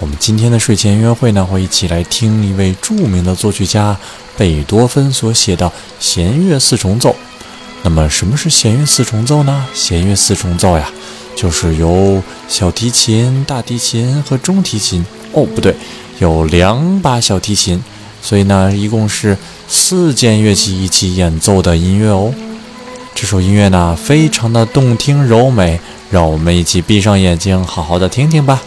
我们今天的睡前音乐会呢，会一起来听一位著名的作曲家贝多芬所写的弦乐四重奏。那么，什么是弦乐四重奏呢？弦乐四重奏呀，就是由小提琴、大提琴和中提琴哦，不对，有两把小提琴，所以呢，一共是四件乐器一起演奏的音乐哦。这首音乐呢，非常的动听柔美，让我们一起闭上眼睛，好好的听听吧。